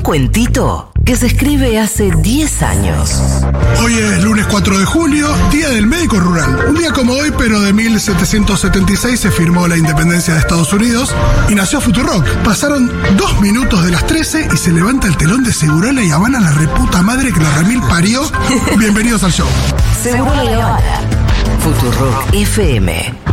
Un cuentito que se escribe hace 10 años. Hoy es lunes 4 de julio, Día del Médico Rural. Un día como hoy, pero de 1776 se firmó la independencia de Estados Unidos y nació Futurock. Pasaron dos minutos de las 13 y se levanta el telón de Segurola y Habana la reputa madre que la remil parió. Bienvenidos al show. Seguro la Habana. Futurock FM.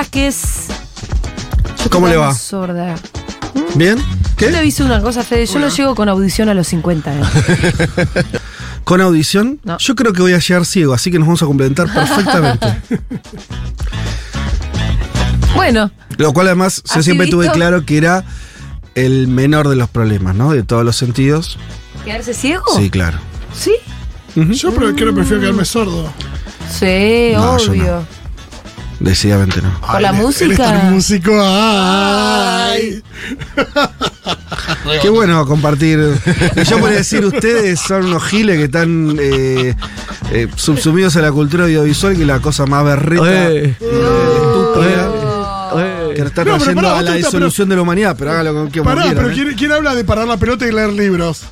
Vázquez. Yo ¿Cómo le va? Sorda. ¿Bien? Yo ¿Qué? le aviso una cosa, Fede. Yo no llego con audición a los 50. ¿eh? ¿Con audición? No. Yo creo que voy a llegar ciego, así que nos vamos a complementar perfectamente. bueno, Lo cual además yo siempre tuve claro que era el menor de los problemas, ¿no? De todos los sentidos. ¿quedarse ciego? Sí, claro. ¿Sí? Yo pero creo que prefiero quedarme sordo. Sí, No, yo obvio. Decididamente no. ¿Por la música? Tan músico. Ay. Qué bueno compartir. Y yo podría decir, ustedes son unos giles que están eh, eh, subsumidos a la cultura audiovisual, que es la cosa más berreta, Eh. estúpida, que está No, trayendo pará, a la disolución de la humanidad, pero hágalo con quien Pará, pero ¿eh? ¿quién, quién habla de parar la pelota y leer libros?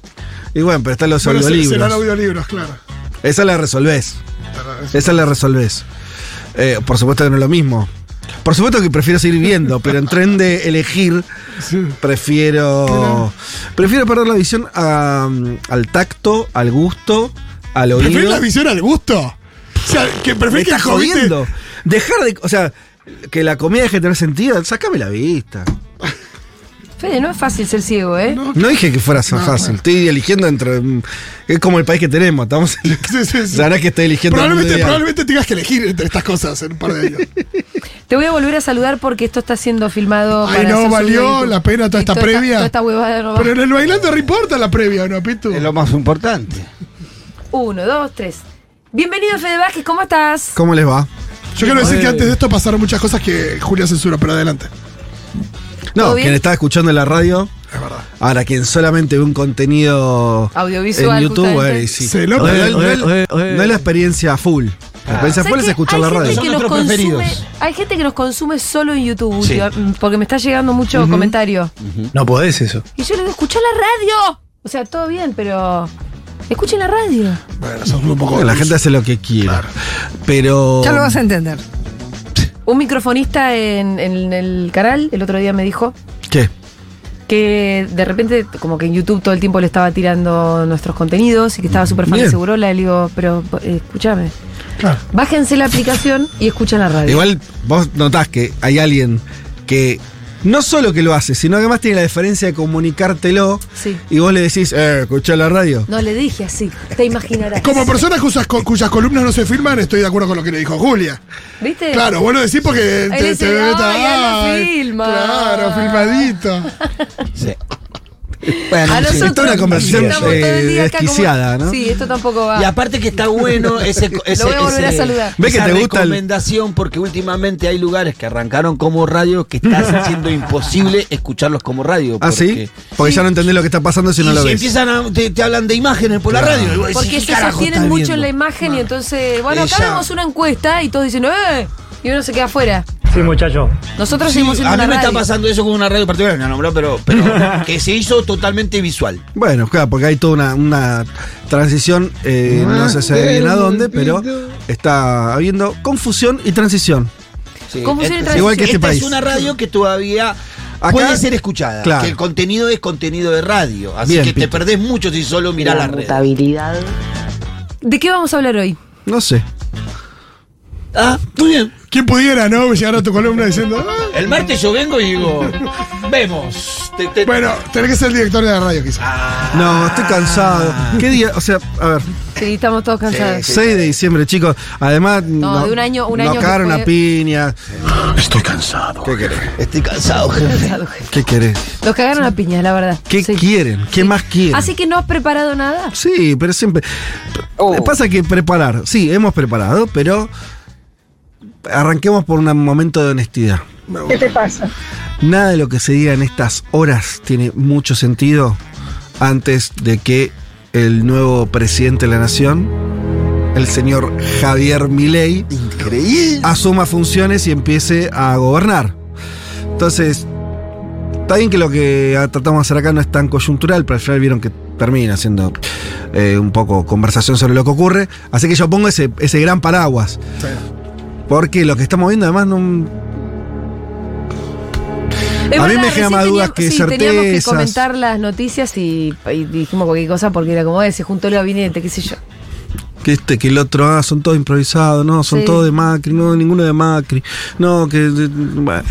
Y bueno, pero están los Bueno, audiolibros. serán audiolibros, claro. Esa la resolvés. Esa la resolvés. Eh, por supuesto que no es lo mismo. Por supuesto que prefiero seguir viendo, pero en tren de elegir, prefiero. Prefiero perder la visión a, al tacto, al gusto, al ¿Prefieres oído. la visión al gusto? O sea, que Me prefieres que estás jodiendo. Dejar de. O sea, que la comida deje de tener sentido, sácame la vista. Fede, no es fácil ser ciego, ¿eh? No, No dije que fuera tan fácil. Estoy eligiendo entre. mm, Es como el país que tenemos. Estamos. Sí, sí, sí. La verdad es que estoy eligiendo. Probablemente, probablemente tengas que elegir entre estas cosas en un par de años. Te voy a volver a saludar porque esto está siendo filmado. Ay, para no, valió la pena toda esta toda previa. Toda esta huevada no va. Pero en el bailando reporta la previa, ¿no, Pitu? Es lo más importante. Uno, dos, tres. Bienvenido, Fede Vázquez, ¿cómo estás? ¿Cómo les va? Yo quiero decir que antes de esto pasaron muchas cosas que Julia censura, pero adelante. No, ¿Todo bien? quien estaba escuchando en la radio. Es verdad. Ahora, quien solamente ve un contenido Audiovisual, en YouTube, bueno, y sí. Se lo- no, no, Oye, no, oye, no, oye, oye. no es la experiencia full. La experiencia ¿Sabes full es escuchar la radio. Que Son nuestros preferidos. hay gente que nos consume solo en YouTube, Sí. última- porque me está llegando mucho comentario. No podés eso. Y yo le digo, escucha la radio. O sea, todo bien, pero escuchen la radio. Bueno, sos un poco. Bueno, la gente hace lo que quiere. Pero. Ya lo vas a entender. Un microfonista en, en el canal el otro día me dijo ¿Qué? que de repente, como que en YouTube todo el tiempo le estaba tirando nuestros contenidos y que estaba súper fan de. Segurola. Le digo, pero eh, escúchame, Claro. bájense la aplicación y escuchen la radio. Igual vos notás que hay alguien que no solo que lo hace, sino que además tiene la diferencia de comunicártelo Sí. y vos le decís, eh, escuchá la radio. No le dije así, te imaginarás. Como persona cuyas, cuyas columnas no se filman, estoy de acuerdo con lo que le dijo Julia. ¿Viste? Claro, bueno decir porque Ahí dice, "Ay, él lo ay, filma". Claro, filmadito. Sí. Bueno, A sí. nosotros Toda una conversación, eh, desquiciada, ¿no? Sí, esto tampoco va. Y aparte que está bueno ese, ese voy a volver a saludar. Ve que esa te gusta el- recomendación porque últimamente hay lugares que arrancaron como radio que está haciendo imposible escucharlos como radio. ¿Ah, sí? porque- ya no entendés lo que está pasando si y no lo si ves. empiezan a, te, te hablan de imágenes por la radio. decís, Porque ¿qué se sostienen mucho en la imagen y entonces, bueno, acá hagamos una encuesta y todos dicen, ¡eh! Y uno se queda afuera. Sí, muchacho. Nosotros Sí, seguimos siendo a mí me está pasando eso con una radio particular, no nombró, pero, pero que se hizo totalmente visual. Bueno, claro, porque hay toda una, una transición, eh, no sé si bien a dónde, pero está habiendo confusión y transición. Sí. ¿Cómo se Esta- Igual que este esta país. es una radio que todavía Acá- puede ser escuchada. Claro. Que el contenido es contenido de radio. Así Bien, que te Pito. perdés mucho si solo mirás la red. ¿De qué vamos a hablar hoy? No sé. Ah, muy bien. ¿Quién pudiera, no? Llegar a tu columna diciendo. "Ah". El martes yo vengo y digo, vemos. Te- te- Bueno, tenés que ser el director de la radio, quizás. No, estoy cansado. ¿Qué día? O sea, a ver, Sí, estamos todos cansados. 6 de diciembre, chicos. Además, No, de un año- un año nos que cagaron fue- a piña. Estoy cansado. ¿Qué querés? Estoy cansado, jefe. ¿Qué querés? Nos cagaron a piña, la verdad. ¿Qué Sí. quieren? ¿Qué más quieren? Así que no has preparado nada. Sí, pero siempre. Pasa que preparar, sí, hemos preparado, pero arranquemos por un momento de honestidad. ¿Qué te pasa? Nada de lo que se diga en estas horas tiene mucho sentido antes de que el nuevo presidente de la nación, el señor Javier Milei, Increíble. asuma funciones y empiece a gobernar. Entonces, está bien que lo que tratamos de hacer acá no es tan coyuntural, pero al final vieron que termina siendo eh, un poco conversación sobre lo que ocurre. Así que yo pongo ese, ese gran paraguas. Porque lo que estamos viendo además no... Es A mí verdad, me genera más dudas teníamos- que sí, Teníamos que certezas. comentar las noticias y, y dijimos cualquier cosa porque era como, se juntó el gabinete, qué sé yo. Que este, que el otro, ah, son todos improvisados, no, son Sí. todos de Macri, no, ninguno de Macri. No, que. de- Bueno,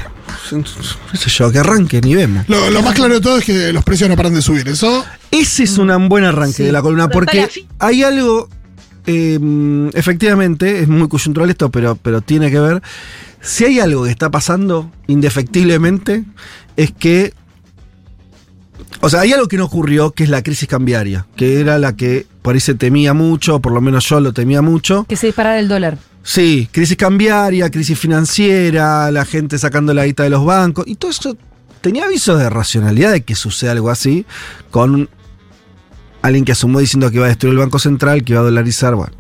qué sé yo, que arranquen y vemos. Lo, lo más claro de todo es que los precios no paran de subir. Eso Ese es un buen arranque Sí. de la columna, porque hay algo, eh, efectivamente, es muy coyuntural esto, pero, pero tiene que ver. Si hay algo que está pasando indefectiblemente, es que. O sea, hay algo que no ocurrió, que es la crisis cambiaria, que era la que por ahí se temía mucho, o por lo menos yo lo temía mucho. Que se disparara el dólar. Sí, crisis cambiaria, crisis financiera, la gente sacando la guita de los bancos, y todo eso tenía avisos de racionalidad de que suceda algo así con alguien que asumó diciendo que iba a destruir el Banco Central, que iba a dolarizar, bueno.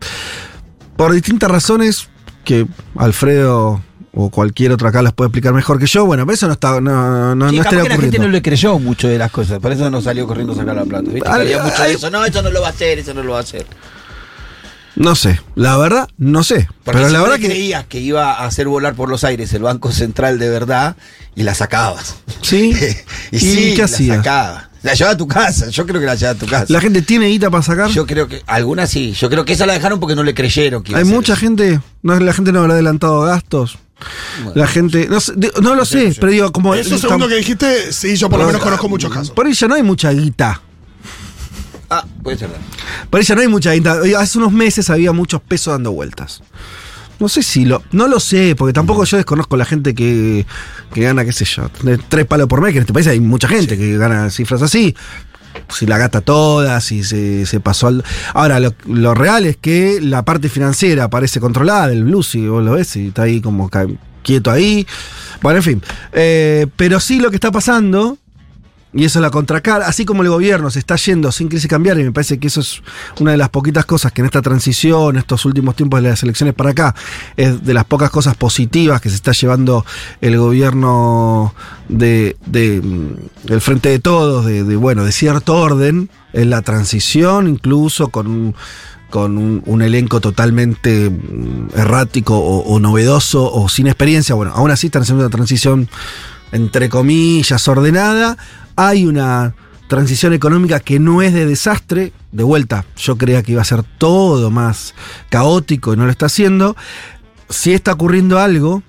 Por distintas razones que Alfredo o cualquier otro acá las puede explicar mejor que yo, bueno, pero eso no está, no, no, Sí, no estaría que la gente ocurriendo. no le creyó mucho de las cosas, por eso no salió corriendo a sacar la plata. ¿viste? Ay, había mucho de eso. No, eso no lo va a hacer, eso no lo va a hacer. No sé, la verdad, no sé. Porque pero la verdad que. creías que iba a hacer volar por los aires el Banco Central de verdad y la sacabas. Sí. y sí, qué la sacabas. La llevaba a tu casa, yo creo que la llevaba a tu casa. La gente tiene guita para sacar. Yo creo que algunas sí, yo creo que esa la dejaron porque no le creyeron que iba Hay a mucha eso. gente, no, la gente no habrá adelantado gastos. Bueno. La gente, no, sé, de- no lo sé, pero digo, como. Eso segundo que dijiste, sí, yo por lo menos conozco muchos casos. Por ya no hay mucha guita. Ah, puede ser. Por ya no hay mucha guita. Hace unos meses había muchos pesos dando vueltas. No sé si lo. No lo sé, porque tampoco yo desconozco la gente que, que gana, qué sé yo, tres palos por mes, que en este país hay mucha gente que gana cifras así. Si la gasta toda, si se, se pasó al. Ahora, lo, lo real es que la parte financiera parece controlada del Blue, si vos lo ves, y está ahí como quieto ahí. Bueno, en fin. Eh, pero sí lo que está pasando y eso es la contracara, así como el gobierno se está yendo sin crisis cambiaria, y me parece que eso es una de las poquitas cosas que en esta transición, estos últimos tiempos de las elecciones para acá, es de las pocas cosas positivas que se está llevando el gobierno de, de, mm, del frente de todos, de, bueno, de cierto orden, en la transición, incluso con un con un, un elenco totalmente mm, errático o, o novedoso o sin experiencia. Bueno, aún así están haciendo una transición entre comillas ordenada. Hay una transición económica que no es de desastre. De vuelta, yo creía que iba a ser todo más caótico y no lo está haciendo. Si está ocurriendo algo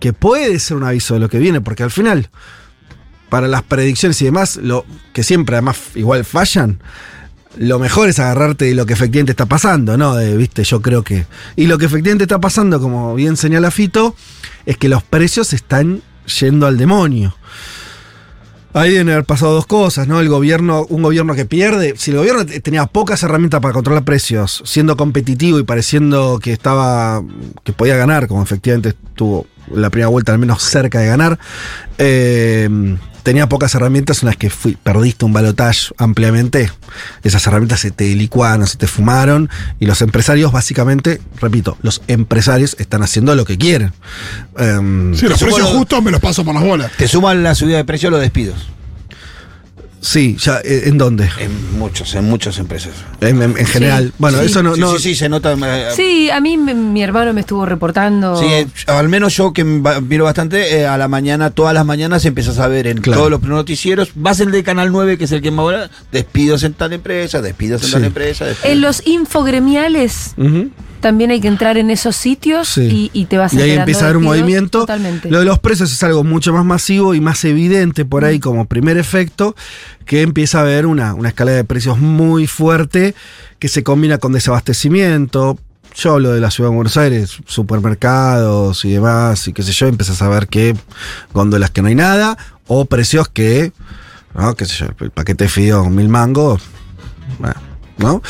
que puede ser un aviso de lo que viene, porque al final, para las predicciones y demás, lo que siempre además igual fallan, lo mejor es agarrarte de lo que efectivamente está pasando, ¿no? Viste, yo creo que. Y lo que efectivamente está pasando, como bien señala Fito, es que los precios están yendo al demonio. Ahí deben haber pasado dos cosas, ¿no? El gobierno, un gobierno que pierde. Si el gobierno te- tenía pocas herramientas para controlar precios, siendo competitivo y pareciendo que estaba. que podía ganar, como efectivamente estuvo la primera vuelta al menos cerca de ganar, eh, tenía pocas herramientas en las que fui- perdiste un balotage ampliamente. Esas herramientas se te licuaron, se te fumaron. Y los empresarios, básicamente, repito, los empresarios están haciendo lo que quieren. Em, Sí, los precios justos me los paso por las bolas. Te suman la subida de precio los despidos. Sí, ya, eh, ¿en dónde? En muchos, en muchas empresas. En, en- en general. Bueno, Sí, eso no. sí, no- sí, sí, se nota. eh, Sí, a mí me- mi hermano me estuvo reportando. Sí, eh, al menos yo que miro bastante, eh, a la mañana, todas las mañanas empiezas a ver en Claro. todos los noticieros, vas el de Canal 9, que es el que más ahora, despidos en tal empresa, despidos en Sí. tal empresa. despidos. En los infogremiales. También hay que entrar en esos sitios Sí. y, y te vas Y ahí empieza a haber un movimiento. Totalmente. Lo de los precios es algo mucho más masivo y más evidente por ahí como primer efecto, que empieza a haber una, una escalada de precios muy fuerte que se combina con desabastecimiento. Yo hablo de la ciudad de Buenos Aires, supermercados y demás, y qué sé yo, empiezas a ver que góndolas que no hay nada, o precios que, no, qué sé yo, el paquete de fideos mil mangos, bueno, ¿no?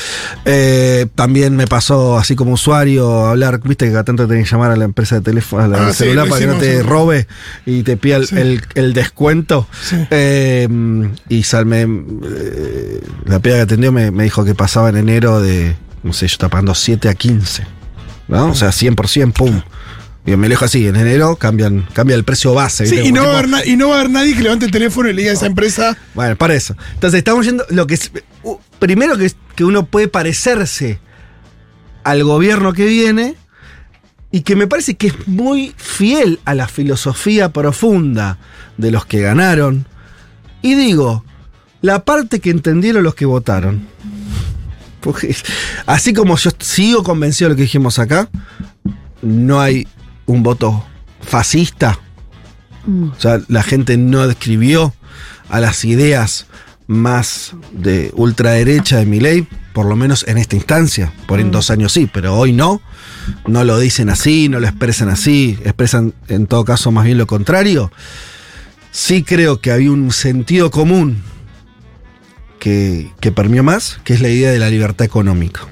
Eh, también me pasó, así como usuario, hablar, viste que cada tanto tenés que llamar a la empresa de teléfono, a la Ah, celular para que no te sí. robe y te pida el, Sí. el- el descuento. Eh, y Salme, eh, la piba que atendió me, me dijo que pasaba en enero de, no sé, yo estaba pagando 7 a 15, ¿no? O sea, 100%, pum. Y me lo así, en enero cambian, cambia el precio base. Sí, y no, va a tipo- haber na- y no va a haber nadie que levante el teléfono y le diga a esa empresa. bueno, para eso. Entonces estamos yendo. Lo que es. uh, primero que, que uno puede parecerse al gobierno que viene. Y que me parece que es muy fiel a la filosofía profunda de los que ganaron. Y digo, la parte que entendieron los que votaron. Porque así como yo sigo convencido de lo que dijimos acá, no hay un voto fascista Mm. o sea, la gente no describió a las ideas más de ultraderecha de Milei, por lo menos en esta instancia. Por en dos años sí, pero hoy no. No lo dicen así, no lo expresan así, expresan en todo caso más bien lo contrario. Sí creo que había un sentido común que, que permeó más, que es la idea de la libertad económica.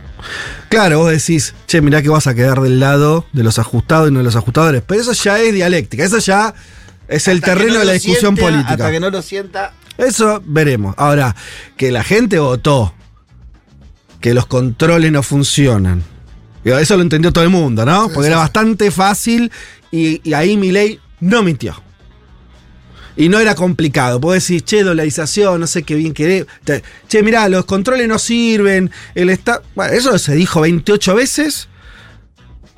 Claro, vos decís, che, mirá que vas a quedar del lado de los ajustados y no de los ajustadores, pero eso ya es dialéctica, eso ya es el Hasta terreno no de la discusión sienta, política. Hasta que no lo sienta. Eso veremos. Ahora, que la gente votó, que los controles no funcionan. Eso lo entendió todo el mundo, ¿no? Porque era bastante fácil y, y ahí mi ley no mintió. Y no era complicado. Puedo decir, che, dolarización, no sé qué bien querés. Che, mirá, los controles no sirven. El está Bueno, eso se dijo 28 veces.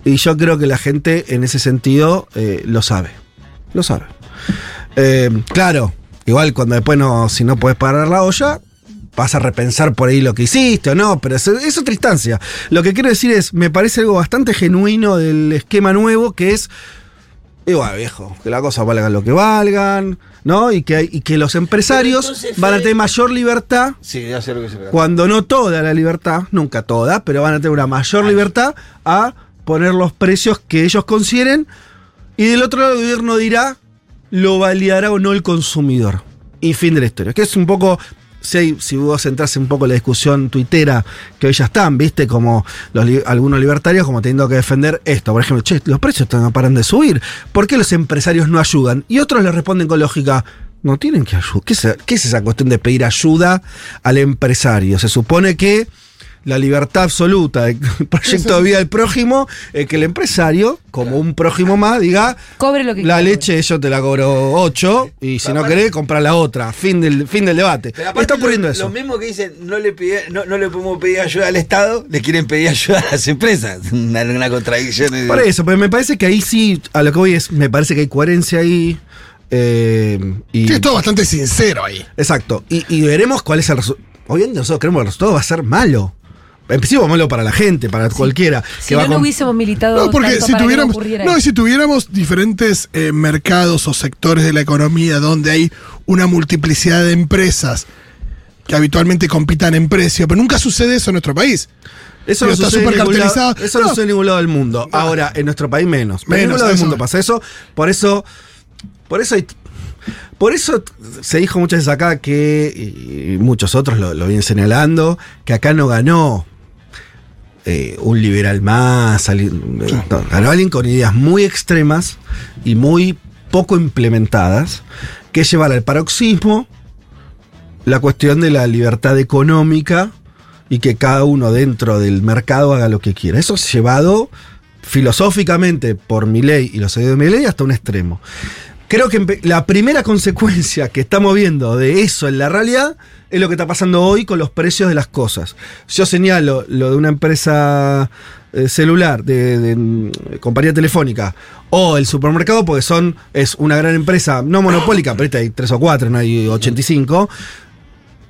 Y yo creo que la gente en ese sentido eh, lo sabe. Lo sabe. Eh, claro, igual cuando después no, si no puedes parar la olla, vas a repensar por ahí lo que hiciste o no, pero es, es otra instancia. Lo que quiero decir es, me parece algo bastante genuino del esquema nuevo, que es, igual viejo, que las cosas valgan lo que valgan, ¿no? Y que, y que los empresarios van a tener mayor libertad Sí, ya sé lo que se trata. cuando no toda la libertad, nunca toda, pero van a tener una mayor libertad a poner los precios que ellos consideren. Y del otro lado el gobierno dirá, lo validará o no el consumidor. Y fin de la historia. Que es un poco, si, hay- si vos entras un poco en la discusión tuitera, que hoy ya están, viste, como algunos libertarios como teniendo que defender esto. Por ejemplo, che, los precios no paran de subir. ¿Por qué los empresarios no ayudan? Y otros le responden con lógica, no tienen que ayudar. ¿Qué, qué es esa cuestión de pedir ayuda al empresario? Se supone que la libertad absoluta del proyecto de vida del prójimo es que el empresario, como un prójimo más, diga, Cobre lo que la quiera. leche yo te la cobro 8 y si no Aparte- querés, comprar la otra. Fin del, fin del debate. Pero aparte Está ocurriendo lo- eso. Lo mismo que dicen, no le, pide- no, no le podemos pedir ayuda al Estado, le quieren pedir ayuda a las empresas. Una, una contradicción. Por eso, pero me parece que ahí sí, a lo que voy es, me parece que hay coherencia ahí. eh, y, Sí, es todo bastante sincero ahí. Exacto. Y, y veremos cuál es el resultado. Obviamente nosotros creemos que el resultado va a ser malo. En principio malo para la gente, para cualquiera. Si que va no, no con- hubiésemos militado No, porque tanto si para que no tuviéramos, ocurriera no, si tuviéramos diferentes eh, mercados o sectores de la economía donde hay una multiplicidad de empresas que habitualmente compitan en precio, pero nunca sucede eso en nuestro país. Eso no está sucede ningún lado-. Eso no. No. sucede en ningún lado del mundo. Ahora, en nuestro país menos. Pero en Menos, ningún lado del eso. mundo pasa eso. Por eso. Por eso hay- Por eso se dijo muchas veces acá que, y muchos otros lo, lo vienen señalando, que acá no ganó eh, un liberal más, alguien- eh, no, alguien con ideas muy extremas y muy poco implementadas, que es llevar al paroxismo la cuestión de la libertad económica y que cada uno dentro del mercado haga lo que quiera. Eso es llevado filosóficamente por Milei y los seguidores de Milei hasta un extremo. Creo que la primera consecuencia que estamos viendo de eso en la realidad es lo que está pasando hoy con los precios de las cosas. Yo señalo lo de una empresa eh, celular, de, mm, compañía telefónica, o el supermercado, porque son, es una gran empresa, no monopólica, pero hay tres o cuatro, no hay 85,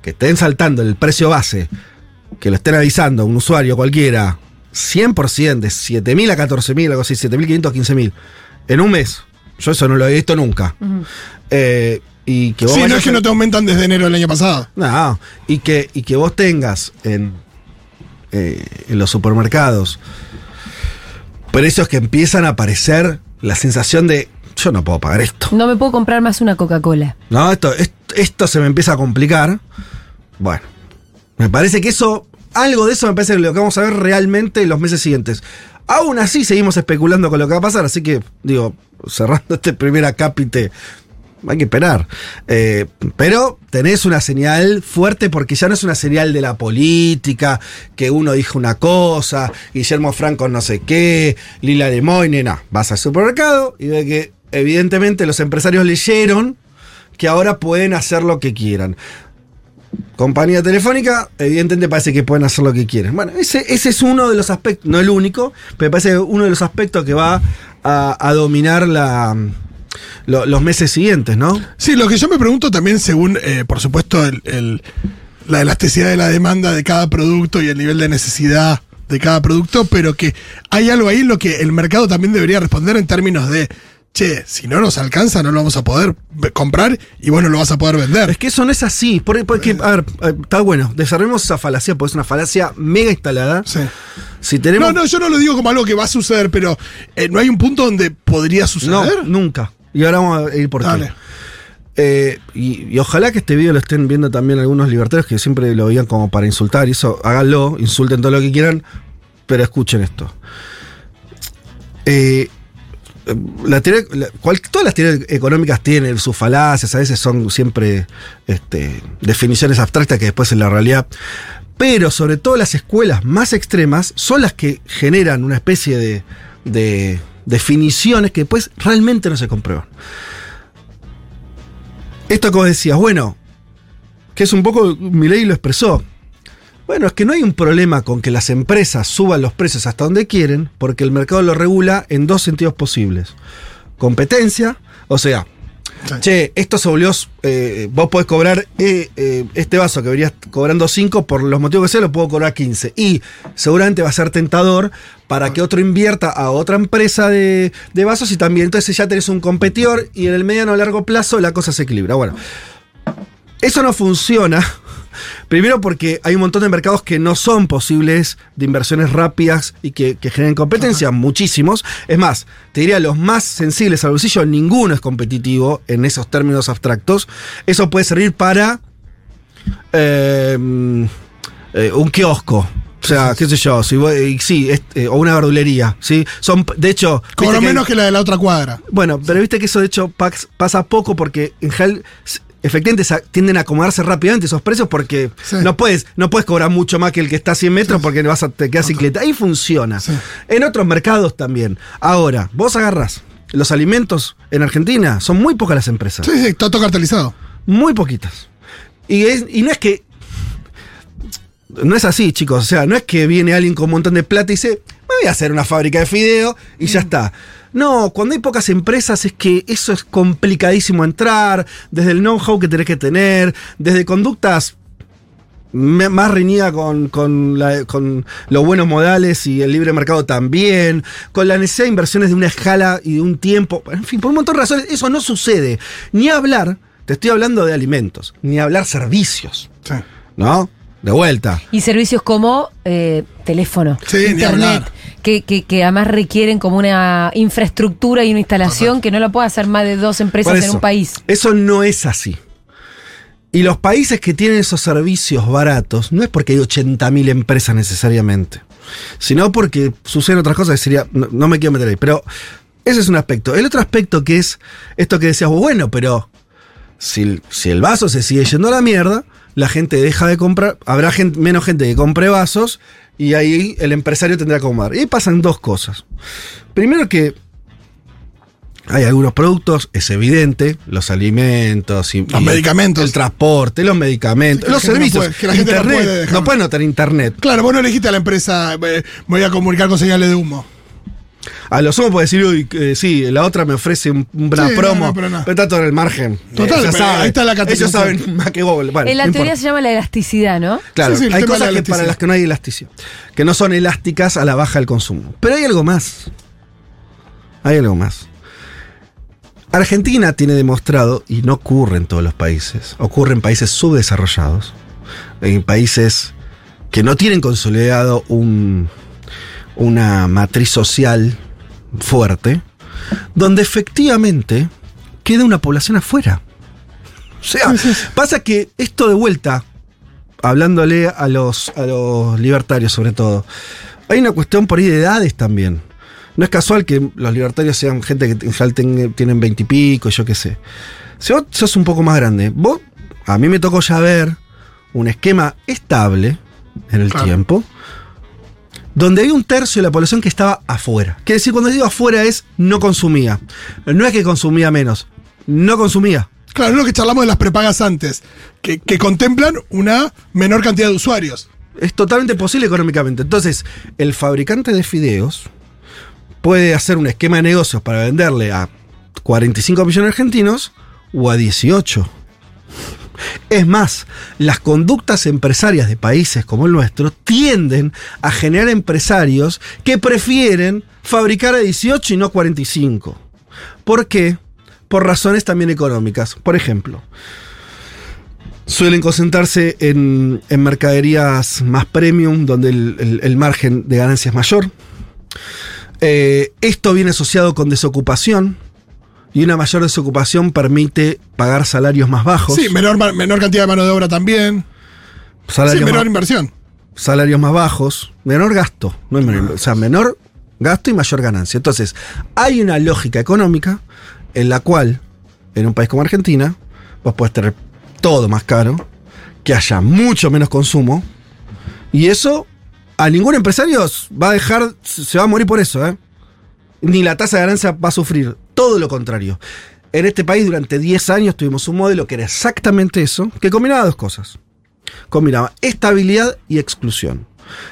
que estén saltando el precio base, que lo estén avisando a un usuario cualquiera, 100% de 7.000 a 14.000, algo así, 7.500 a 15.000, en un mes. Yo eso no lo he visto nunca. Eh, y que vos Sí, no es que a- no te aumentan desde enero del año pasado. no, y que, y que vos tengas en, eh, en los supermercados precios que empiezan a aparecer la sensación de yo no puedo pagar esto. No me puedo comprar más una Coca-Cola. No, esto, esto, esto se me empieza a complicar. Bueno, me parece que eso algo de eso me parece que lo que vamos a ver realmente en los meses siguientes. Aún así seguimos especulando con lo que va a pasar, así que, digo, cerrando este primer acápite, hay que esperar. Eh, pero tenés una señal fuerte porque ya no es una señal de la política, que uno dijo una cosa, Guillermo Franco no sé qué, Lila de Moine, no. Vas al supermercado y ve que evidentemente los empresarios leyeron que ahora pueden hacer lo que quieran. Compañía telefónica, evidentemente parece que pueden hacer lo que quieren. Bueno, ese, ese es uno de los aspectos, no el único, pero parece que uno de los aspectos que va a, dominar la, lo- los meses siguientes, ¿no? Sí, lo que yo me pregunto también, según, eh, por supuesto, el- la elasticidad de la demanda de cada producto y el nivel de necesidad de cada producto, pero que hay algo ahí en lo que el mercado también debería responder en términos de, che, si no nos alcanza, no lo vamos a poder comprar y vos no lo vas a poder vender. Es que eso no es así. por- Porque, a ver, eh, está bueno, desarrollemos esa falacia, porque es una falacia mega instalada. Sí. Si tenemos. No, no, yo no lo digo como algo que va a suceder, pero eh, no hay un punto donde podría No, suceder. nunca. Y ahora vamos a ir por. Dale. Eh, y, y ojalá que este video lo estén viendo también algunos libertarios que siempre lo veían como para insultar. Y eso, háganlo, insulten todo lo que quieran, pero escuchen esto. Eh, la teoría- todas las teorías económicas tienen sus falacias, a veces son siempre este, definiciones abstractas que después en la realidad. Pero sobre todo las escuelas más extremas son las que generan una especie de, de definiciones que después realmente no se comprueban. Esto que vos decías, bueno, que es un poco, Milei lo expresó. Bueno, es que no hay un problema con que las empresas suban los precios hasta donde quieren, porque el mercado lo regula en dos sentidos posibles. Competencia, o sea, che, esto se volvió, eh, vos podés cobrar eh, eh, este vaso que verías cobrando 5, por los motivos que sea, lo puedo cobrar 15. Y seguramente va a ser tentador para que otro invierta a otra empresa de, de vasos y también entonces ya tenés un competidor y en el mediano o largo plazo la cosa se equilibra. Bueno, eso no funciona. Primero porque hay un montón de mercados que no son posibles de inversiones rápidas y que, que generen competencia, muchísimos. Es más, te diría los más sensibles al bolsillo, ninguno es competitivo en esos términos abstractos. Eso puede servir para eh, eh, un kiosco. O sea, qué sé yo, si voy- y sí, eh, o una verdulería, ¿sí? Son, de hecho... Que hay- menos que la de la otra cuadra. bueno, pero viste que eso de hecho pasa poco porque en general efectivamente tienden a acomodarse rápidamente esos precios porque Sí. no puedes no puedes cobrar mucho más que el que está a 100 metros porque vas a, te quedas sin cliente. Ahí funciona. Sí. En otros mercados también. Ahora, vos agarrás los alimentos en Argentina, son muy pocas las empresas. Sí, sí, está todo cartelizado. Muy poquitas. Y, es- y no es que. No es así, chicos. O sea, no es que viene alguien con un montón de plata y dice, me voy a hacer una fábrica de fideo y ya está. No, cuando hay pocas empresas es que eso es complicadísimo entrar, desde el know-how que tenés que tener, desde conductas más reñida con, con, la- con los buenos modales y el libre mercado también, con la necesidad de inversiones de una escala y de un tiempo, en fin, por un montón de razones, eso no sucede. Ni hablar, te estoy hablando de alimentos, ni hablar servicios, Sí. ¿no? De vuelta. Y servicios como eh, teléfono, Sí, ni internet, hablar. Que, que, que además requieren como una infraestructura y una instalación que no lo puede hacer más de dos empresas en un país. Eso no es así. Y los países que tienen esos servicios baratos, no es porque hay 80.000 empresas necesariamente, sino porque suceden otras cosas que sería, no, no me quiero meter ahí, pero ese es un aspecto. El otro aspecto que es esto que decías, bueno, pero si, el- si el vaso se sigue yendo a la mierda, la gente deja de comprar, habrá gente- menos gente que compre vasos y ahí el empresario tendrá que comprar. Y ahí pasan dos cosas. Primero que hay algunos productos, es evidente, los alimentos, y, Los y medicamentos. el transporte, los medicamentos, los gente no servicios, puede- que la gente no internet, puede no pueden no tener internet. Claro, vos no elegiste a la empresa, eh, me voy a comunicar con señales de humo. A los somos puede decir, uy, eh, sí, la otra me ofrece un- una Sí, no, promo, no, pero no. está todo en el margen. Total, pero saben, ahí está la Ellos categorización. saben más que. Bueno, en la no teoría importa. se llama la elasticidad, ¿no? Claro, Sí, sí, hay cosas la que para las que no hay elasticidad, que no son elásticas a la baja del consumo. Pero hay algo más. Hay algo más. Argentina tiene demostrado, y no ocurre en todos los países, ocurre en países subdesarrollados, en países que no tienen consolidado un- una matriz social fuerte, donde efectivamente queda una población afuera. O sea, pasa que esto de vuelta, hablándole a los, a los libertarios sobre todo. Hay una cuestión por ahí de edades también. No es casual que los libertarios sean gente que en general tienen veintipico, yo qué sé. Si vos sos un poco más grande, vos, a mí me tocó ya ver un esquema estable en el Claro. tiempo, donde había un tercio de la población que estaba afuera. Quiere decir, cuando digo afuera es no consumía. No es que consumía menos, no consumía. Claro, es lo que charlamos de las prepagas antes, que, que contemplan una menor cantidad de usuarios. Es totalmente posible económicamente. Entonces, el fabricante de fideos puede hacer un esquema de negocios para venderle a 45 millones de argentinos o a 18. Es más, las conductas empresarias de países como el nuestro tienden a generar empresarios que prefieren fabricar a 18 y no 45. ¿Por qué? Por razones también económicas. Por ejemplo, suelen concentrarse en, en mercaderías más premium, donde el, el- margen de ganancia es mayor. Eh, esto viene asociado con desocupación. Y una mayor desocupación permite pagar salarios más bajos. Sí, menor, menor cantidad de mano de obra también. Sí, menor más, inversión. salarios más bajos. Menor gasto. No menor- o sea, menor gasto y mayor ganancia. Entonces, hay una lógica económica en la cual, en un país como Argentina, vos podés tener todo más caro, que haya mucho menos consumo, y eso a ningún empresario va a dejar, se va a morir por eso, ¿eh? Ni la tasa de ganancia va a sufrir, todo lo contrario. En este país durante 10 años tuvimos un modelo que era exactamente eso, que combinaba dos cosas. Combinaba estabilidad y exclusión.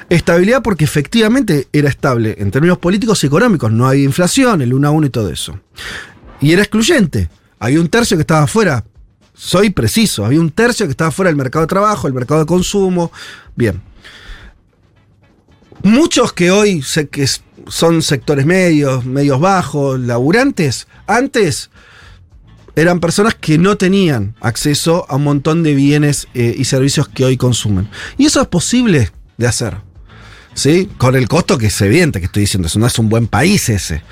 Estabilidad porque efectivamente era estable en términos políticos y económicos, no había inflación, el 1 a 1 y todo eso. Y era excluyente. Había un tercio que estaba afuera. Soy preciso, había un tercio que estaba fuera del mercado de trabajo, el mercado de consumo. Bien. Muchos que hoy sé que son sectores medios, medios bajos, laburantes, antes eran personas que no tenían acceso a un montón de bienes eh, y servicios que hoy consumen. Y eso es posible de hacer. ¿Sí? Con el costo que es evidente que estoy diciendo, eso no es un buen país ese.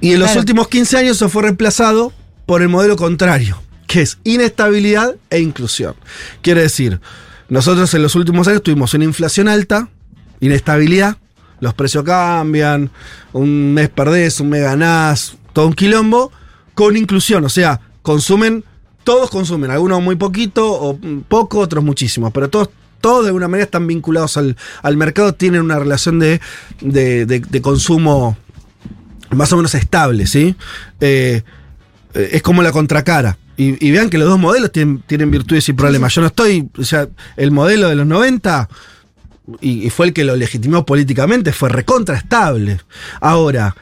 Y en los Claro. últimos 15 años eso fue reemplazado por el modelo contrario, que es inestabilidad e inclusión. Quiere decir, nosotros en los últimos años tuvimos una inflación alta, inestabilidad, los precios cambian, un mes perdés, un mes ganás, todo un quilombo, con inclusión, o sea, consumen, todos consumen, algunos muy poquito o poco, otros muchísimo, pero todos, todos de alguna manera están vinculados al, al mercado, tienen una relación de, de- de- de consumo más o menos estable, ¿sí? Eh, es como la contracara. Y, y vean que los dos modelos tienen, tienen virtudes y problemas. Yo no estoy, o sea, el modelo de los 90, y, y fue el que lo legitimó políticamente, fue recontra estable. Ahora,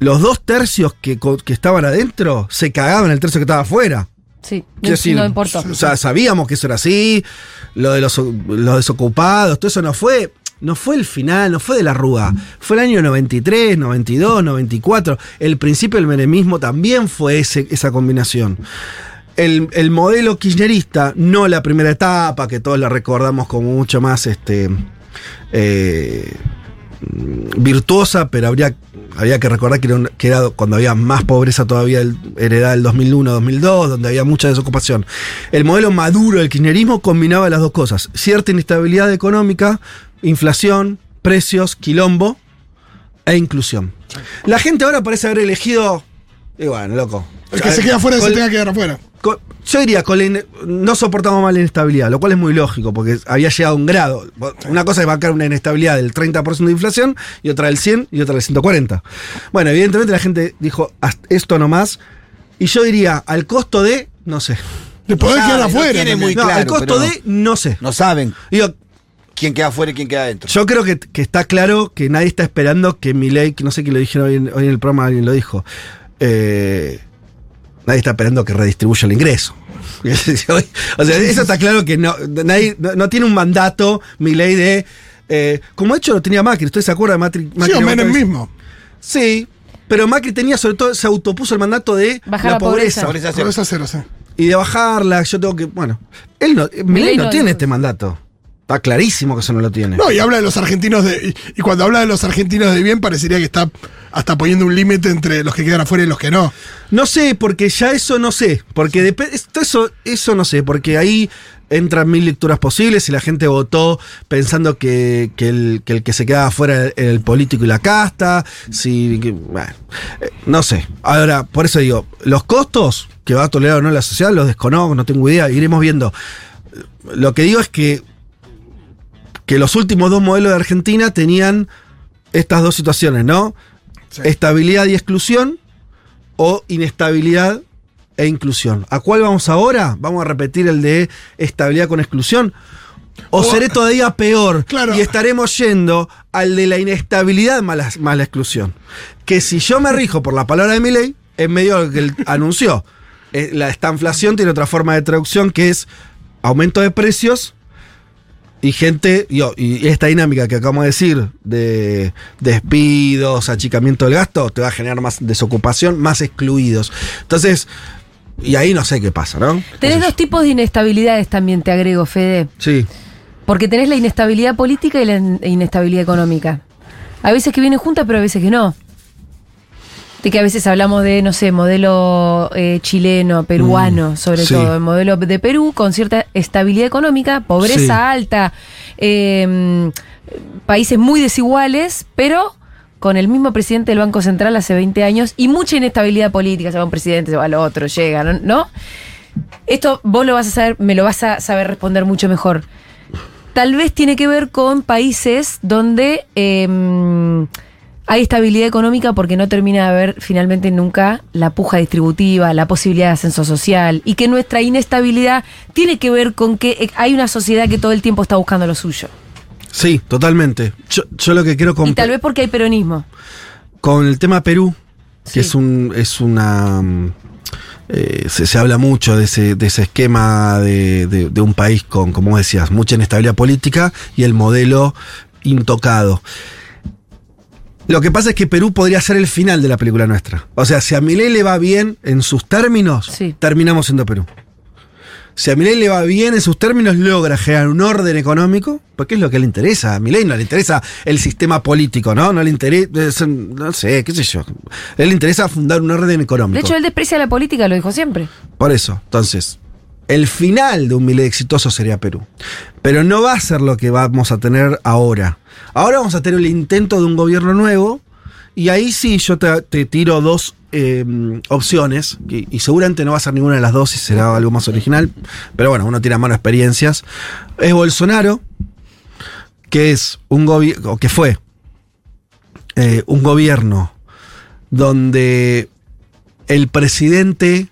los dos tercios que, que estaban adentro se cagaban el tercio que estaba afuera. Sí, no, decir, no importó. O sea, sabíamos que eso era así, lo de los, los desocupados, todo eso no fue, no fue el final, no fue de la arruga. Fue el año 93, 92, 94. El principio del menemismo también fue ese, esa combinación. El, el modelo kirchnerista, no la primera etapa, que todos la recordamos como mucho más este, eh, virtuosa, pero habría, había que recordar que era, un- que era cuando había más pobreza todavía el- heredada del 2001-2002, donde había mucha desocupación. El modelo maduro del kirchnerismo combinaba las dos cosas, cierta inestabilidad económica, inflación, precios, quilombo e inclusión. La gente ahora parece haber elegido... Y bueno, loco. El que se queda afuera se tenga que quedar afuera. Con- yo diría, con la no soportamos más la inestabilidad, lo cual es muy lógico, porque había llegado a un grado. Una cosa es bancar una inestabilidad del 30% de inflación, y otra del 100 y otra del 140. Bueno, evidentemente la gente dijo, "Hasta esto nomás. Y yo diría, al costo de, no sé. De poder No quedar no afuera. muy No, claro, al costo de, no sé. No saben Digo, quién queda afuera y quién queda adentro. yo creo que, que está claro que nadie está esperando que mi ley, que no sé quién lo dijeron hoy en, hoy en el programa, alguien lo dijo. eh, nadie está esperando que redistribuya el ingreso. o sea, eso está claro que no, nadie, no, no tiene un mandato mi ley de. eh, como de hecho lo tenía Macri, ¿usted se acuerda de Macri? Sí, Macri o Menem mismo. Sí, pero Macri tenía sobre todo, se autopuso el mandato de Bajar la la pobreza. pobreza. Pobreza cero. Pobreza cero, sí. Y de bajarla, yo tengo que. Bueno, él no, mi ley Milei no, no tiene este mandato. Está clarísimo que eso no lo tiene. No, y habla de los argentinos de. Y, y cuando habla de los argentinos de bien, parecería que está hasta poniendo un límite entre los que quedan afuera y los que no. No sé, porque ya eso no sé. Porque dep- esto- eso, eso no sé, porque ahí entran mil lecturas posibles y la gente votó pensando que, que el, que el que se quedaba afuera era el político y la casta. Si, que- bueno, eh, no sé. Ahora, por eso digo, los costos que va a tolerar o no la sociedad los desconozco, no tengo idea, iremos viendo. Lo que digo es que, que los últimos dos modelos de Argentina tenían estas dos situaciones, ¿no? Sí. Estabilidad y exclusión o inestabilidad e inclusión. ¿A cuál vamos ahora? ¿Vamos a repetir el de estabilidad con exclusión? ¿O O- seré todavía peor? Claro. Y estaremos yendo al de la inestabilidad más la, más la exclusión. Que si yo me rijo por la palabra de mi ley, en medio de lo que él anunció. Eh, la, esta inflación tiene otra forma de traducción que es aumento de precios y gente, yo, y esta dinámica que acabamos de decir, de despidos, achicamiento del gasto, te va a generar más desocupación, más excluidos. Entonces, y ahí no sé qué pasa, ¿no? Tenés dos tipos de inestabilidades también, te agrego, Fede. Sí, Porque tenés la inestabilidad política y la in- inestabilidad económica. A veces que vienen juntas, pero a veces que no. De que a veces hablamos de, no sé, modelo eh, chileno, peruano, Mm, sobre sí. todo. El modelo de Perú con cierta estabilidad económica, pobreza Sí. alta, eh, países muy desiguales, pero con el mismo presidente del Banco Central hace 20 años y mucha inestabilidad política. Se va un presidente, se va el otro, llega, ¿no? ¿no? Esto vos lo vas a saber, me lo vas a saber responder mucho mejor. Tal vez tiene que ver con países donde eh, hay estabilidad económica porque no termina de haber finalmente nunca la puja distributiva, la posibilidad de ascenso social y que nuestra inestabilidad tiene que ver con que hay una sociedad que todo el tiempo está buscando lo suyo. sí, totalmente. Yo, yo lo que quiero Y tal vez porque hay peronismo. con el tema Perú, que Sí. es un es una mm, eh, se, se habla mucho de ese, de ese esquema de, de- de un país con, como decías, mucha inestabilidad política y el modelo intocado. Lo que pasa es que Perú podría ser el final de la película nuestra. O sea, si a Milei le va bien en sus términos, Sí. terminamos siendo Perú. Si a Milei le va bien en sus términos, logra generar un orden económico, porque es lo que le interesa. A Milei no le interesa el sistema político, ¿no? No le interesa, no sé, qué sé yo. A él le interesa fundar un orden económico. De hecho, él desprecia la política, lo dijo siempre. Por eso, entonces, el final de un Milei exitoso sería Perú. Pero no va a ser lo que vamos a tener ahora. Ahora vamos a tener el intento de un gobierno nuevo. Y ahí sí yo te, tiro dos eh, opciones. Y, y seguramente no va a ser ninguna de las dos y será algo más original. Pero bueno, uno tiene a mano experiencias. Es Bolsonaro, que es un gobierno, que fue eh, un gobierno donde el presidente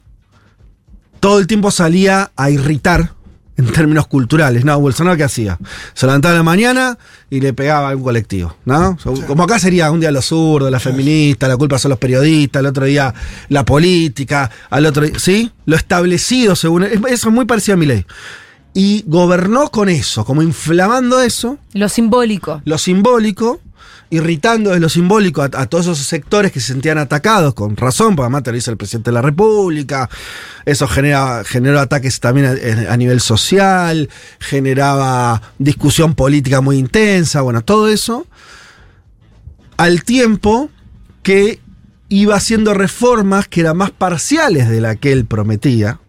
todo el tiempo salía a irritar en términos culturales. No, Bolsonaro ¿qué hacía? Se levantaba en la mañana y le pegaba a un colectivo, ¿no? Como acá sería un día los zurdos, la feminista, la culpa son los periodistas, el otro día la política, al otro día, ¿sí? Lo establecido según... es- Eso es muy parecido a mi ley. Y gobernó con eso, como inflamando eso, Lo simbólico. lo simbólico, irritando de lo simbólico a, todos esos sectores que se sentían atacados, con razón, porque además te lo dice el presidente de la República, eso genera, generó ataques también a, a nivel social, generaba discusión política muy intensa, bueno, todo eso, al tiempo que iba haciendo reformas que eran más parciales de la que él prometía,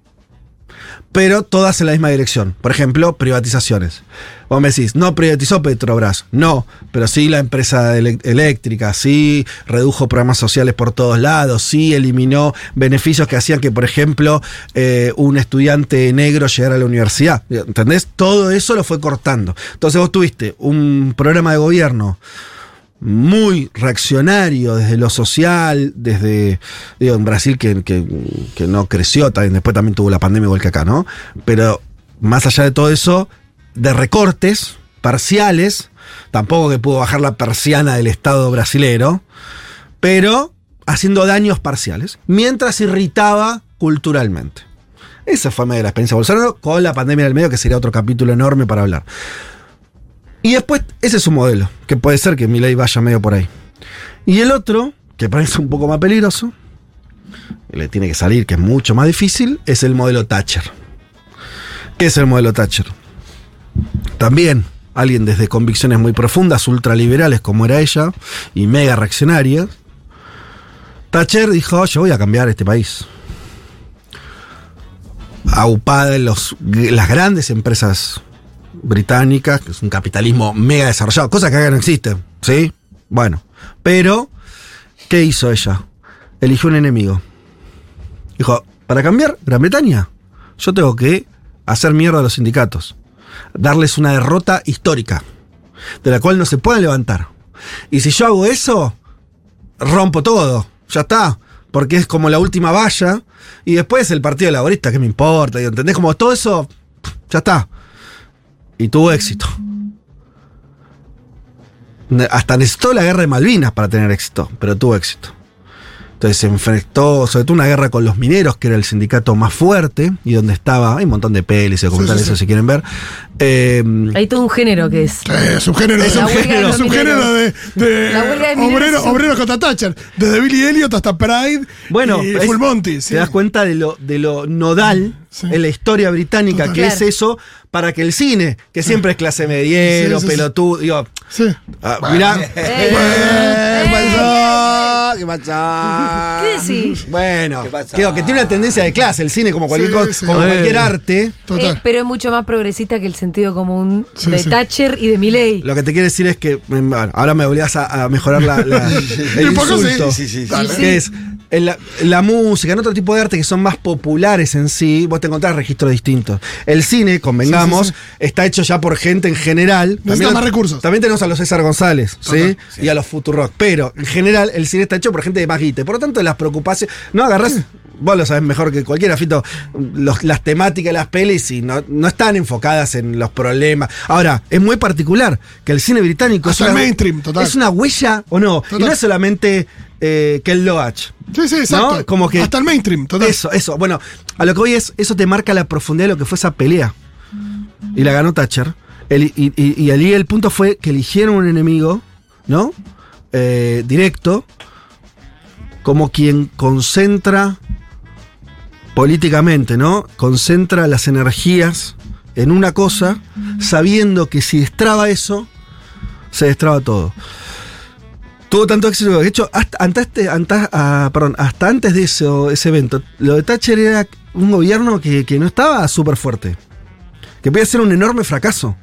pero todas en la misma dirección. Por ejemplo, privatizaciones. Vos me decís, no privatizó Petrobras. No, pero sí la empresa eléctrica, sí redujo programas sociales por todos lados, sí eliminó beneficios que hacían que, por ejemplo, eh, un estudiante negro llegara a la universidad. ¿Entendés? Todo eso lo fue cortando. Entonces vos tuviste un programa de gobierno muy reaccionario desde lo social, desde, digo, en Brasil que, que- no creció, también, después también tuvo la pandemia igual que acá, ¿no? Pero más allá de todo eso, de recortes parciales, tampoco que pudo bajar la persiana del Estado brasilero, pero haciendo daños parciales, mientras irritaba culturalmente. Esa fue medio la experiencia de Bolsonaro con la pandemia del medio, que sería otro capítulo enorme para hablar. Y después, ese es su modelo, que puede ser que mi ley vaya medio por ahí. Y el otro, que parece un poco más peligroso, le tiene que salir, que es mucho más difícil, es el modelo Thatcher. ¿Qué es el modelo Thatcher? También alguien desde convicciones muy profundas, ultraliberales como era ella, y mega reaccionaria, Thatcher dijo, yo voy a cambiar este país. Aupada en los, las grandes empresas británicas, que es un capitalismo mega desarrollado, cosa que acá no existe, ¿sí? Bueno, pero, ¿qué hizo ella? Eligió un enemigo. Dijo, para cambiar Gran Bretaña, yo tengo que hacer mierda a los sindicatos, darles una derrota histórica, de la cual no se pueden levantar. Y si yo hago eso, rompo todo, ya está, porque es como la última valla, y después el Partido Laborista, ¿qué me importa? ¿Entendés? Como todo eso, ya está. Y tuvo éxito. Hasta necesitó la guerra de Malvinas para tener éxito, pero tuvo éxito. Entonces se enfrentó, sobre todo una guerra con los mineros, que era el sindicato más fuerte, y donde estaba, hay un montón de pelis y documentales, Sí, sí, eso si quieren ver. Eh, Hay todo un género que es. Eh, Es un género, Es un género. es un género de, de La obreros obreros contra Thatcher. Desde Billy Elliot hasta Pride bueno, y es- Full Monty. sí. te das cuenta de lo, de lo nodal Sí. en la historia británica Total. que es eso para que el cine, que siempre es clase mediero, Sí, sí, sí. pelotudo, digo, Sí. ah, mirá, Eh, ¿qué ¿Qué pasó? ¿Qué decís? Bueno, ¿Qué pasa? digo, que tiene una tendencia de clase el cine como cualquier Sí, cosa, sí. como cualquier arte. Total. Eh, pero es mucho más progresista que el sentido común Sí, de sí. Thatcher y de Milley. Lo que te quiero decir es que bueno, ahora me obligas a, a mejorar la, la- el insulto. Sí, sí, sí. Dale. Que es en la, en la música, en otro tipo de arte que son más populares en sí, vos te encontrás registros distintos. El cine, convengamos, Sí, está hecho ya por gente en general. Necesita lo- más recursos. También tenemos a los César González, ¿sí? Y a los Futurock. Pero en general el cine está hecho por gente de más guita. Por lo tanto, las preocupaciones. No agarrás. Vos lo sabés mejor que cualquiera, Fito. los- las temáticas de las pelis y no, no están enfocadas en los problemas. Ahora, es muy particular que el cine británico Hasta es el una, mainstream, total. es una huella o no. Y no es solamente eh, Ken Loach. Sí, sí, exacto. ¿No? Como que- Hasta el mainstream, total. Eso, eso. Bueno, a lo que voy es, eso te marca la profundidad de lo que fue esa pelea. Y la ganó Thatcher. El- y, y- y allí el punto fue que eligieron un enemigo, ¿no? Eh, directo, como quien concentra políticamente, ¿no? Concentra las energías en una cosa, sabiendo que si destraba eso, se destraba todo. Tuvo tanto éxito de hecho, hasta, ante este- ah, perdón, hasta antes de ese evento, lo de Thatcher era un gobierno que, que no estaba súper fuerte. Que podía ser un enorme fracaso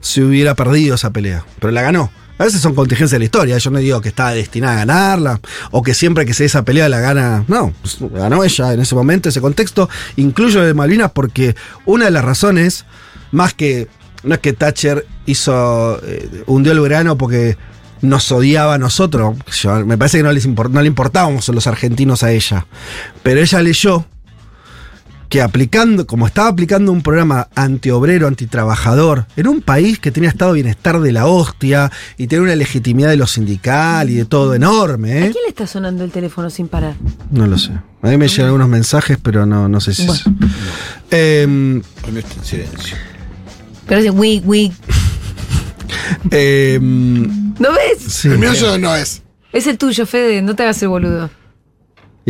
si hubiera perdido esa pelea. Pero la ganó. A veces son contingencias de la historia. Yo no digo que estaba destinada a ganarla o que siempre que se dé esa pelea la gana. No, ganó ella en ese momento, ese contexto. Incluyo de Malvinas porque una de las razones, más que. No es que Thatcher hizo. eh, hundió el verano porque nos odiaba a nosotros. Me parece que no, no le importábamos los argentinos a ella. Pero ella leyó que aplicando, como estaba aplicando un programa antiobrero, antitrabajador, en un país que tenía estado de bienestar de la hostia y tenía una legitimidad de lo sindical y de todo enorme, ¿A ¿eh? quién le está sonando el teléfono sin parar? No lo sé. A mí me llegan algunos mensajes, pero no, no sé si es. Em, Con esto en silencio. Pero dice, wig, wig. em, ¿No ves? sí. El mío yo no es. Es el tuyo, Fede, no te hagas el boludo.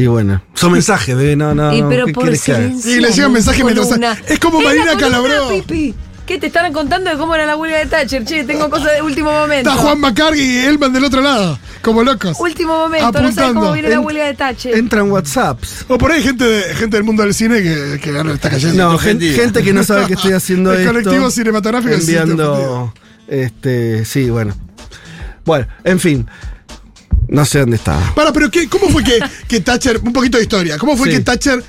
Y bueno, son mensajes, bebé, no, no. y no, pero. Y le llegan mensajes mientras- es como Marina Calabró. ¿Qué te estaban contando de cómo era la huelga de Thatcher? Che, tengo cosas de último momento. Está Juan Macargi y Elman del otro lado, como locos. Último momento, no sabes Apuntando. cómo viene la huelga de Thatcher. Entra en WhatsApps. O por ahí gente, de, gente del mundo del cine que, que ahora está cayendo. No, gente, gente que no sabe que estoy haciendo El esto. colectivo cinematográfico Enviando. Este. Sí, bueno. Bueno, en fin. No sé dónde estaba. Para, pero qué, ¿cómo fue que, que Thatcher, un poquito de historia, cómo fue Sí. que Thatcher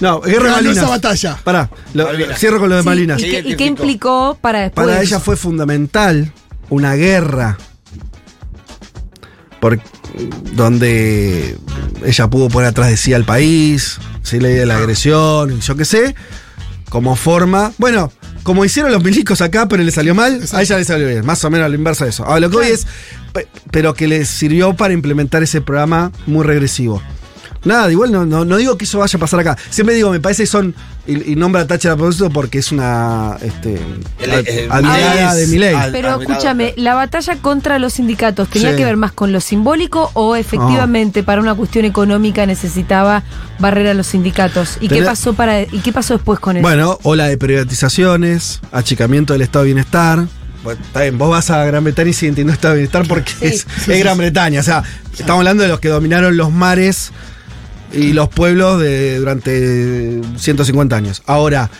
No, Guerra ganó Malvinas. esa batalla? Pará, lo- Malvinas. cierro con lo de Sí, Malinas. ¿Y, ¿Qué y implicó para después? Para ella fue fundamental una guerra por, donde ella pudo poner atrás de sí al país, sí le de la agresión, y yo qué sé, como forma, bueno, como hicieron los milicos acá, pero le salió mal, a ella le salió bien, más o menos a la inversa de eso. Ahora lo que hoy es, pe- pero que le sirvió para implementar ese programa muy regresivo. Nada, igual no, no, no digo que eso vaya a pasar acá. Siempre digo, me parece que son. Y, y nombra a Thatcher a propósito porque es una. Este, admirada de Milei. Pero admirado, escúchame, claro. ¿la batalla contra los sindicatos tenía Sí. que ver más con lo simbólico o efectivamente para una cuestión económica necesitaba barrer a los sindicatos? ¿Y qué pasó para y qué pasó después con eso? Bueno, ola de privatizaciones, achicamiento del estado de bienestar, pues, está bien, vos vas a Gran Bretaña y sigue teniendo estado de bienestar porque Sí. es, es Gran Bretaña. O sea, estamos hablando de los que dominaron los mares y los pueblos de, durante 150 años. Ahora,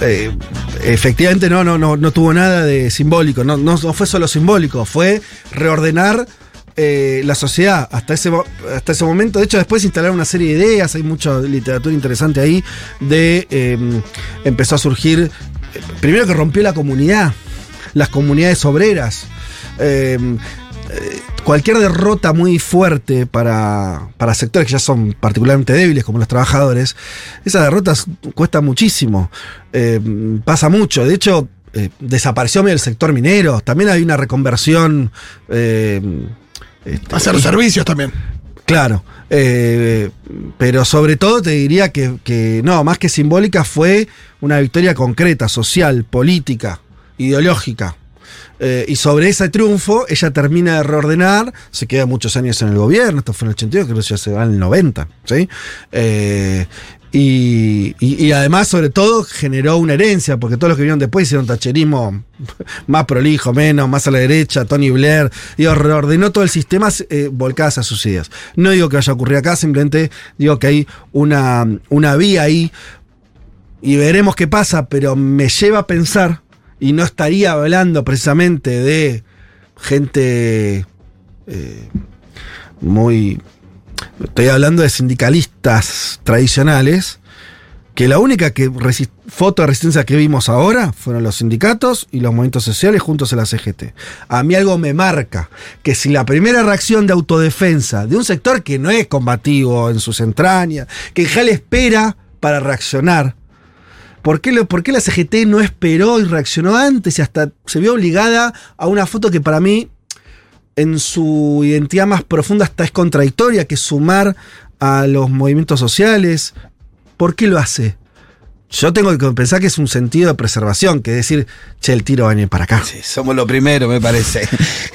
eh, efectivamente no, no, no, no tuvo nada de simbólico, no, no, fue solo simbólico, fue reordenar eh, la sociedad hasta ese, hasta ese momento. De hecho, después instalaron una serie de ideas, hay mucha literatura interesante ahí, de eh, empezó a surgir, eh, primero que rompió la comunidad, las comunidades obreras. Cualquier derrota muy fuerte para, para sectores que ya son particularmente débiles, como los trabajadores, esas derrotas cuesta muchísimo. Eh, pasa mucho. De hecho, eh, desapareció el sector minero. También hay una reconversión. eh, este, Hacer y- servicios también. Claro, eh, pero sobre todo te diría que, que no, más que simbólica fue una victoria concreta, social, política, ideológica. Eh, y sobre ese triunfo, ella termina de reordenar, se queda muchos años en el gobierno, esto fue en el 82, creo que ya se va en el 90, ¿sí? Eh, y, y- y además, sobre todo, generó una herencia, porque todos los que vinieron después hicieron tacherismo más prolijo, menos, más a la derecha, Tony Blair, digo, reordenó todo el sistema eh, volcadas a sus ideas. No digo que vaya a ocurrir acá, simplemente digo que hay una, una vía ahí y veremos qué pasa, pero me lleva a pensar, y no estaría hablando precisamente de gente eh, muy... Estoy hablando de sindicalistas tradicionales, que la única que foto de resistencia que vimos ahora fueron los sindicatos y los movimientos sociales juntos en la CGT. A mí algo me marca que si la primera reacción de autodefensa de un sector que no es combativo en sus entrañas, que ya le espera para reaccionar, ¿Por qué, lo- por qué la CGT no esperó y reaccionó antes y hasta se vio obligada a una foto que para mí, en su identidad más profunda, hasta es contradictoria, que sumar a los movimientos sociales? ¿Por qué lo hace? Yo tengo que pensar que es un sentido de preservación, que es decir, che, el tiro va a venir para acá. Sí, somos lo primero, me parece.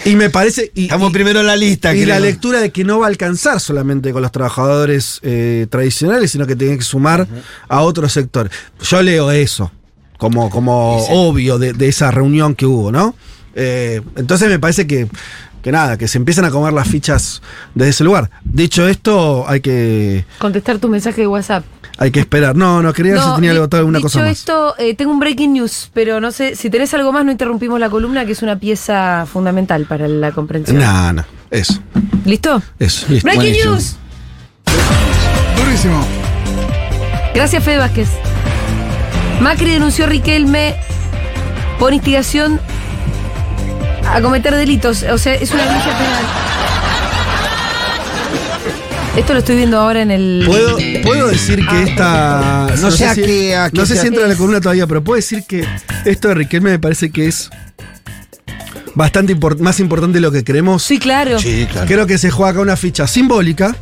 Y me parece. Y, Estamos y- primero en la lista. y la lectura de que no va a alcanzar solamente con los trabajadores eh, tradicionales, sino que tiene que sumar a otro sector. Yo leo eso como, como obvio de, de esa reunión que hubo, ¿no? Eh, entonces me parece que, que nada, que se empiezan a comer las fichas desde ese lugar. Dicho esto, hay que, Contestar tu mensaje de WhatsApp. Hay que esperar. No, no, quería ver si tenía algo- alguna cosa más. esto, eh, tengo un breaking news, pero no sé, si tenés algo más, no interrumpimos la columna, que es una pieza fundamental para la comprensión. No, no, eso, ¿Listo? eso, listo. Breaking Buenísimo. news. Durísimo. Gracias, Fede Vázquez. Macri denunció a Riquelme por instigación a cometer delitos. O sea, es una denuncia penal. Esto lo estoy viendo ahora en el. ¿Puedo, puedo decir que esta. No sé si, qué- a no sé se- si entra en la columna todavía, pero puedo decir que esto de Riquelme me parece que es bastante import- más importante de lo que creemos. Sí, claro. Sí, Sí, claro. Creo que se juega acá una ficha simbólica,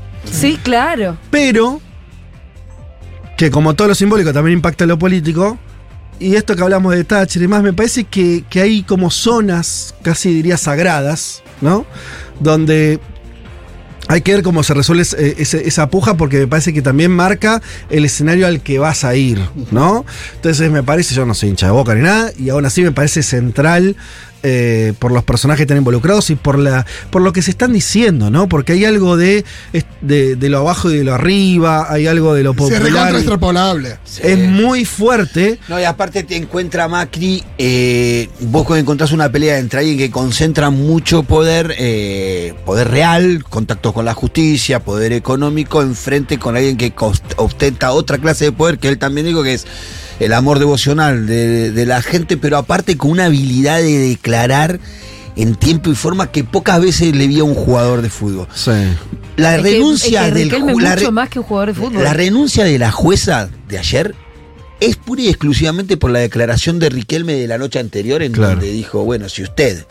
claro. pero que como todo lo simbólico también impacta en lo político. Y esto que hablamos de Thatcher y demás, me parece que, que hay como zonas, casi diría sagradas, ¿no? Donde hay que ver cómo se resuelve ese- esa puja porque me parece que también marca el escenario al que vas a ir, ¿no? Entonces me parece, yo no soy hincha de boca ni nada, y aún así me parece central eh, por los personajes que están involucrados y por la por lo que se están diciendo, ¿no? Porque hay algo de, de, de lo abajo y de lo arriba, hay algo de lo Se popular. recontra extrapolable. Es muy fuerte. No, y aparte te encuentra Macri, eh, vos cuando encontrás una pelea entre alguien que concentra mucho poder, eh, poder real, contactos con la justicia, poder económico, enfrente con alguien que ostenta otra clase de poder, que él también dijo que es el amor devocional de, de la gente, pero aparte con una habilidad de en tiempo y forma que pocas veces le vi a un jugador de fútbol. Sí. La Es que- renuncia es que del ju- la re- más que un jugador de fútbol. la renuncia de la jueza de ayer es pura y exclusivamente por la declaración de Riquelme de la noche anterior, en Claro. donde dijo, bueno, si usted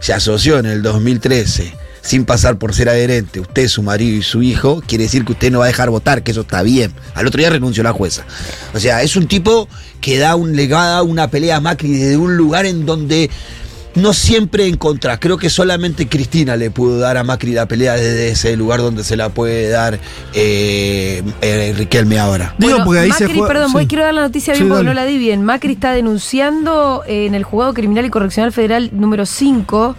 se asoció en el 2013 sin pasar por ser adherente, usted, su marido y su hijo, quiere decir que usted no va a dejar votar, que eso está bien. Al otro día renunció la jueza. O sea, es un tipo que da un legado, una pelea a Macri desde un lugar en donde no siempre en contra. Creo que solamente Cristina le pudo dar a Macri la pelea desde ese lugar donde se la puede dar eh, eh, Riquelme ahora. Digo, Bueno, porque ahí se Macri, juega- perdón, sí. voy, quiero dar la noticia Sí, bien porque dale. no la di bien. Macri está denunciando eh, en el juzgado criminal y correccional federal número 5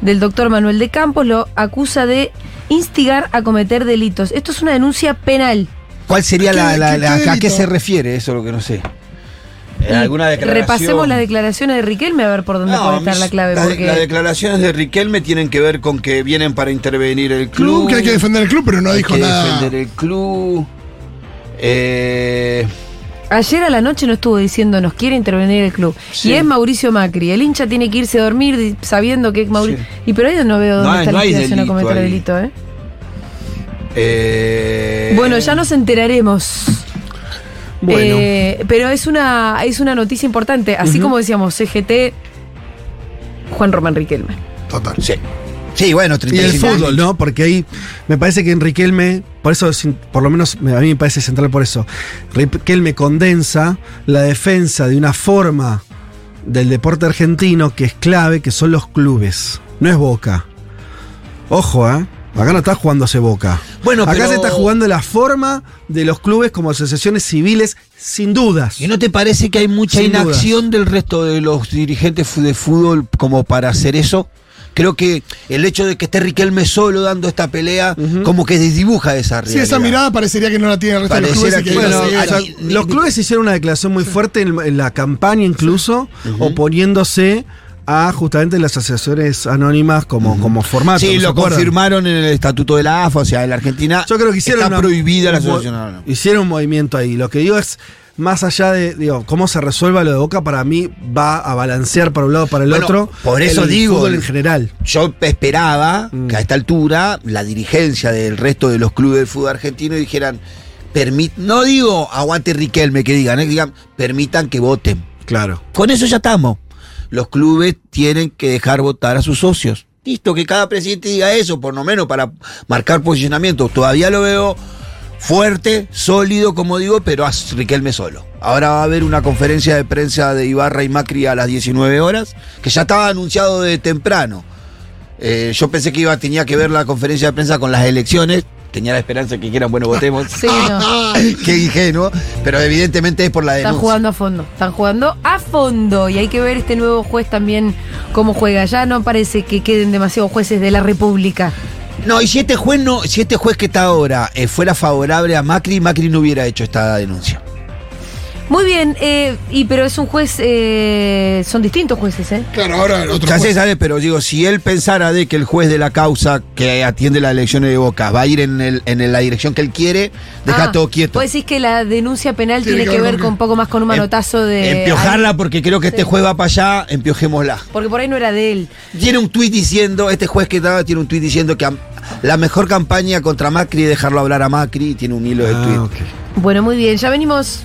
del doctor Manuel de Campos, lo acusa de instigar a cometer delitos. Esto es una denuncia penal. ¿Cuál sería ¿Qué- la, la- qué- la- qué a qué se refiere? Eso es lo que no sé. ¿En Y alguna declaración? Repasemos las declaraciones de Riquelme a ver por dónde No, puede estar mis- la clave. las, porque las declaraciones de Riquelme tienen que ver con que vienen para intervenir el club. Club, que hay que defender el club, pero no hay dijo que nada. defender el club. Eh, Ayer a la noche no estuvo diciendo nos quiere intervenir el club. Sí. Y es Mauricio Macri. El hincha tiene que irse a dormir sabiendo que es Mauricio. Sí. Y pero ahí no veo dónde No está no la hay instigación a cometer ahí. delito, ¿eh? eh, Bueno, ya nos enteraremos. Bueno. Eh, pero es una, es una noticia importante. Así como decíamos, CGT, Juan Román Riquelme. Total. Sí. Sí, bueno, Y 35 el fútbol, ¿no? Porque ahí me parece que en Riquelme, por eso, por lo menos me- a mí me parece central por eso. Riquelme condensa la defensa de una forma del deporte argentino que es clave, que son los clubes. No es Boca. Ojo, ¿eh? Acá no está jugándose Boca. Bueno, Acá pero- se está jugando la forma de los clubes como asociaciones civiles, sin dudas. ¿Y no te parece que hay mucha Sin inacción del resto de los dirigentes de fútbol como para hacer eso? Creo que el hecho de que esté Riquelme solo dando esta pelea, como que desdibuja esa Sí, realidad. esa mirada parecería que no la tiene el resto de los clubes que que- Bueno, o sea, ceguera. ni- los clubes hicieron una declaración muy fuerte en, en la campaña incluso, oponiéndose a justamente las asociaciones anónimas como, como formato. Sí, ¿no se lo acuerdan? confirmaron en el estatuto de la AFA, o sea, en la Argentina Yo creo que hicieron está una- prohibida la asociación anónima. Hicieron un movimiento ahí. Lo que digo es, más allá de digo, cómo se resuelva lo de Boca, para mí va a balancear para un lado o para el Bueno, otro. por eso el digo, fútbol en general. Yo esperaba Mm. que a esta altura la dirigencia del resto de los clubes del fútbol argentino dijeran, permit no digo aguante Riquelme, que digan, eh, que digan, permitan que voten. Claro. Con eso ya estamos. Los clubes tienen que dejar votar a sus socios. Listo, que cada presidente diga eso, por lo menos para marcar posicionamiento. Todavía lo veo fuerte, sólido, como digo, pero a Riquelme solo. Ahora va a haber una conferencia de prensa de Ibarra y Macri a las 19 horas, que ya estaba anunciado de temprano. Eh, yo pensé que iba, tenía que ver la conferencia de prensa con las elecciones. Tenía la esperanza de que quieran, bueno, votemos. Sí, no. Qué ingenuo, pero evidentemente es por la Están denuncia. jugando a fondo. Están jugando a fondo. Y hay que ver este nuevo juez también cómo juega. Ya no parece que queden demasiados jueces de la República. No, y si este juez no, si este juez que está ahora eh, fuera favorable a Macri, Macri no hubiera hecho esta denuncia. Muy bien, eh, y pero es un juez, eh, son distintos jueces, ¿eh? Claro, ahora otro Ya juez. sabe, pero digo, si él pensara de que el juez de la causa que atiende las elecciones de Boca va a ir en, el- en la dirección que él quiere, deja Ah, todo quieto. Vos decís que la denuncia penal Tiene tiene, que que ver con un poco más con un Em- manotazo de. Empiojarla porque creo que este Sí. juez va para allá, empiojémosla. Porque por ahí no era de él. Tiene un tuit diciendo, este juez que estaba tiene un tuit diciendo que la mejor campaña contra Macri es dejarlo hablar a Macri y tiene un hilo de Ah, tuit. Bueno, muy bien, ya venimos.